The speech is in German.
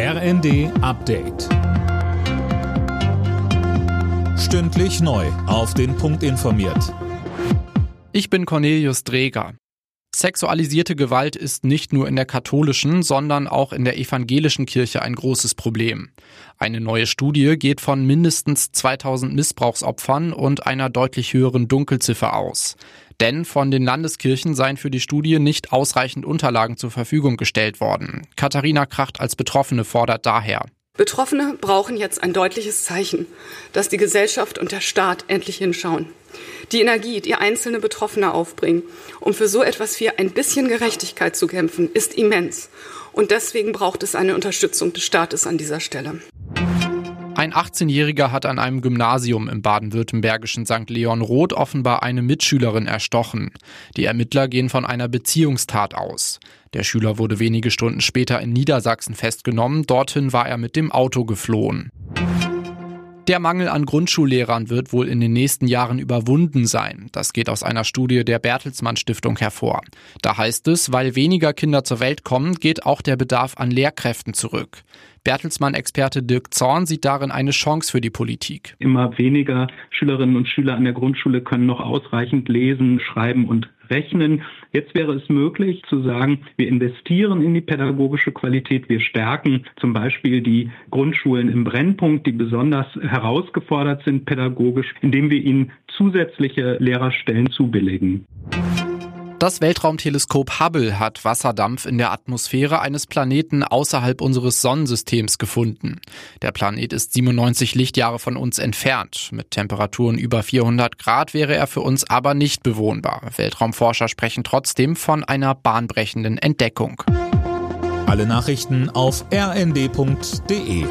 RND Update. Stündlich neu. Auf den Punkt informiert. Ich bin Cornelius Dreger. Sexualisierte Gewalt ist nicht nur in der katholischen, sondern auch in der evangelischen Kirche ein großes Problem. Eine neue Studie geht von mindestens 2000 Missbrauchsopfern und einer deutlich höheren Dunkelziffer aus. Denn von den Landeskirchen seien für die Studie nicht ausreichend Unterlagen zur Verfügung gestellt worden. Katharina Kracht als Betroffene fordert daher. Betroffene brauchen jetzt ein deutliches Zeichen, dass die Gesellschaft und der Staat endlich hinschauen. Die Energie, die einzelne Betroffene aufbringen, um für so etwas wie ein bisschen Gerechtigkeit zu kämpfen, ist immens. Und deswegen braucht es eine Unterstützung des Staates an dieser Stelle. Ein 18-Jähriger hat an einem Gymnasium im baden-württembergischen St. Leon Roth offenbar eine Mitschülerin erstochen. Die Ermittler gehen von einer Beziehungstat aus. Der Schüler wurde wenige Stunden später in Niedersachsen festgenommen. Dorthin war er mit dem Auto geflohen. Der Mangel an Grundschullehrern wird wohl in den nächsten Jahren überwunden sein. Das geht aus einer Studie der Bertelsmann Stiftung hervor. Da heißt es, weil weniger Kinder zur Welt kommen, geht auch der Bedarf an Lehrkräften zurück. Bertelsmann-Experte Dirk Zorn sieht darin eine Chance für die Politik. Immer weniger Schülerinnen und Schüler an der Grundschule können noch ausreichend lesen, schreiben und rechnen. Jetzt wäre es möglich zu sagen, wir investieren in die pädagogische Qualität, wir stärken zum Beispiel die Grundschulen im Brennpunkt, die besonders herausgefordert sind pädagogisch, indem wir ihnen zusätzliche Lehrerstellen zubilligen. Das Weltraumteleskop Hubble hat Wasserdampf in der Atmosphäre eines Planeten außerhalb unseres Sonnensystems gefunden. Der Planet ist 97 Lichtjahre von uns entfernt. Mit Temperaturen über 400 Grad wäre er für uns aber nicht bewohnbar. Weltraumforscher sprechen trotzdem von einer bahnbrechenden Entdeckung. Alle Nachrichten auf rnd.de